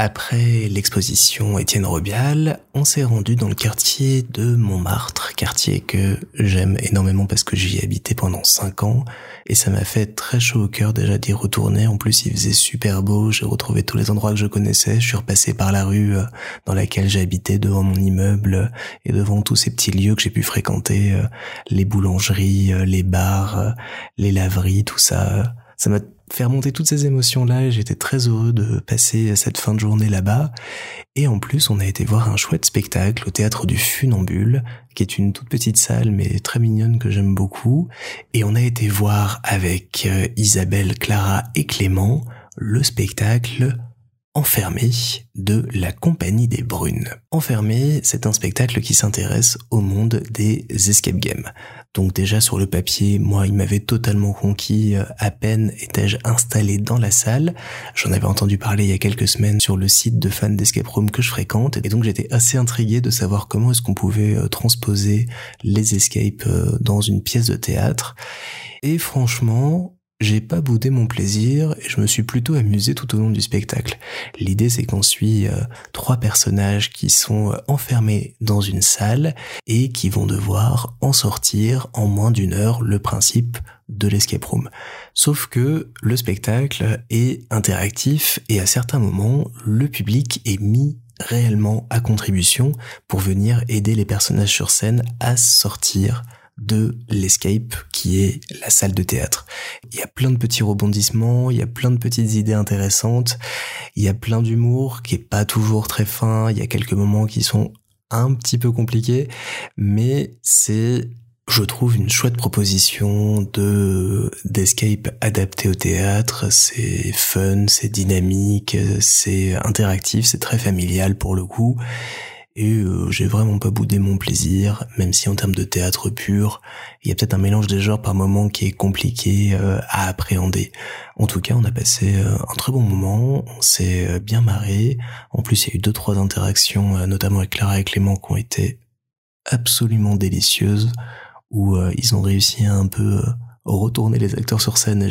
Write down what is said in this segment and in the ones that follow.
après l'exposition Étienne Robial, on s'est rendu dans le quartier de Montmartre, quartier que j'aime énormément parce que j'y ai habité pendant 5 ans et ça m'a fait très chaud au cœur déjà d'y retourner. En plus, il faisait super beau, j'ai retrouvé tous les endroits que je connaissais, je suis repassé par la rue euh, dans laquelle j'habitais devant mon immeuble et devant tous ces petits lieux que j'ai pu fréquenter, euh, les boulangeries, euh, les bars, les laveries, tout ça. Ça m'a faire monter toutes ces émotions-là et j'étais très heureux de passer cette fin de journée là-bas. Et en plus, on a été voir un chouette spectacle au théâtre du Funambule, qui est une toute petite salle mais très mignonne que j'aime beaucoup. Et on a été voir avec euh, Isabelle, Clara et Clément le spectacle Enfermé de la Compagnie des Brunes. Enfermé, c'est un spectacle qui s'intéresse au monde des escape games. Donc déjà sur le papier, moi il m'avait totalement conquis euh, à peine étais-je installé dans la salle. J'en avais entendu parler il y a quelques semaines sur le site de fans d'escape room que je fréquente et donc j'étais assez intrigué de savoir comment est-ce qu'on pouvait euh, transposer les escapes euh, dans une pièce de théâtre. Et franchement, j'ai pas boudé mon plaisir et je me suis plutôt amusé tout au long du spectacle. L'idée c'est qu'on suit euh, trois personnages qui sont euh, enfermés dans une salle et qui vont devoir en sortir en moins d'une heure, le principe de l'escape room. Sauf que le spectacle est interactif et à certains moments, le public est mis réellement à contribution pour venir aider les personnages sur scène à sortir de l'escape qui est la salle de théâtre. Il y a plein de petits rebondissements, il y a plein de petites idées intéressantes, il y a plein d'humour qui est pas toujours très fin, il y a quelques moments qui sont un petit peu compliqués, mais c'est je trouve une chouette proposition de d'escape adapté au théâtre. C'est fun, c'est dynamique, c'est interactif, c'est très familial pour le coup et euh, j'ai vraiment pas boudé mon plaisir, même si en termes de théâtre pur, il y a peut-être un mélange des genres par moment qui est compliqué euh, à appréhender. En tout cas, on a passé euh, un très bon moment, on s'est bien marré. En plus, il y a eu deux trois interactions, notamment avec Clara et Clément, qui ont été absolument délicieuses, où ils ont réussi à un peu retourner les acteurs sur scène.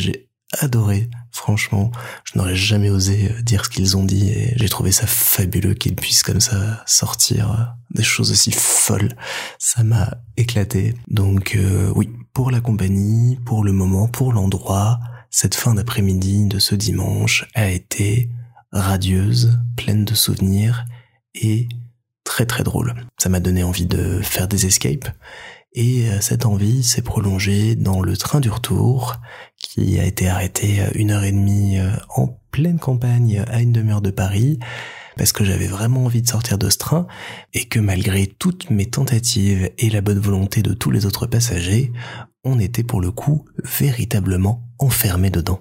Adoré. Franchement, je n'aurais jamais osé euh, dire ce qu'ils ont dit et j'ai trouvé ça fabuleux qu'ils puissent comme ça sortir euh, des choses aussi folles. Ça m'a éclaté. Donc euh, oui, pour la compagnie, pour le moment, pour l'endroit, cette fin d'après-midi de ce dimanche a été radieuse, pleine de souvenirs et très très drôle. Ça m'a donné envie de faire des escapes et euh, cette envie s'est prolongée dans le train du retour, qui a été arrêté euh, une heure et demie euh, en pleine campagne à une demi-heure de Paris, parce que j'avais vraiment envie de sortir de ce train, et que malgré toutes mes tentatives et la bonne volonté de tous les autres passagers, on était pour le coup véritablement enfermés dedans.